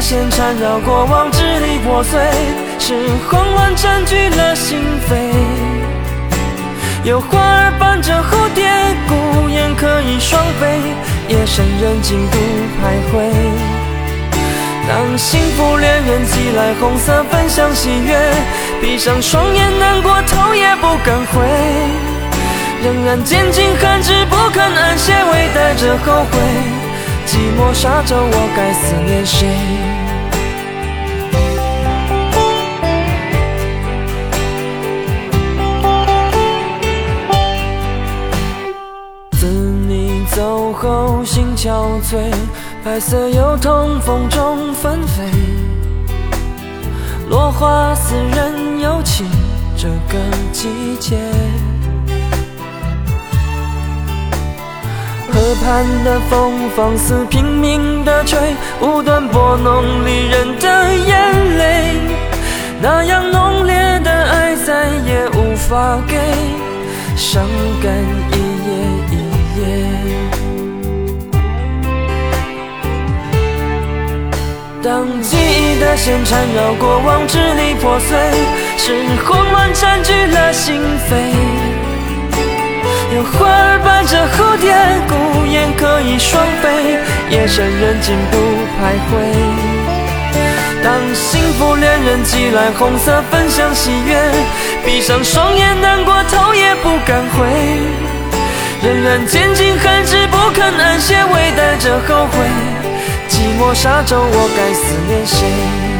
线缠绕过往，支离破碎，是慌乱占据了心扉。有花儿伴着蝴蝶，孤雁可以双飞，夜深人静独徘徊。当幸福恋人寄来红色分享喜悦，闭上双眼难过头也不敢回，仍然坚尽寒枝不肯安歇，微带着后悔，寂寞沙洲我该思念谁？自你走后心憔悴，白色油桐风中纷飞，落花似人有情，这个季节。畔的风放肆拼命的吹，无端拨弄离人的眼泪，那样浓烈的爱再也无法给，伤感一夜一夜。当记忆的线缠绕过往，支离破碎，是慌乱占据了心扉。花儿伴着蝴蝶，孤雁可以双飞，夜深人静独徘徊。当幸福恋人寄来红色分享喜悦，闭上双眼难过头也不敢回，仍然坚尽寒枝不肯安歇，微带着后悔。寂寞沙洲，我该思念谁？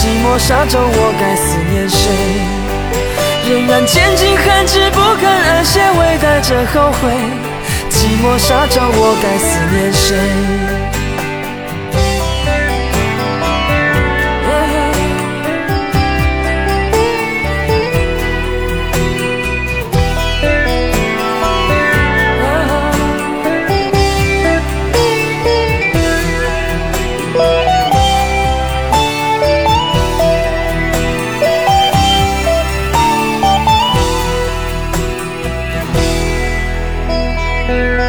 寂寞沙洲，我该思念谁？仍然坚尽寒枝不肯安歇，微带着后悔。寂寞沙洲，我该思念谁 Thank.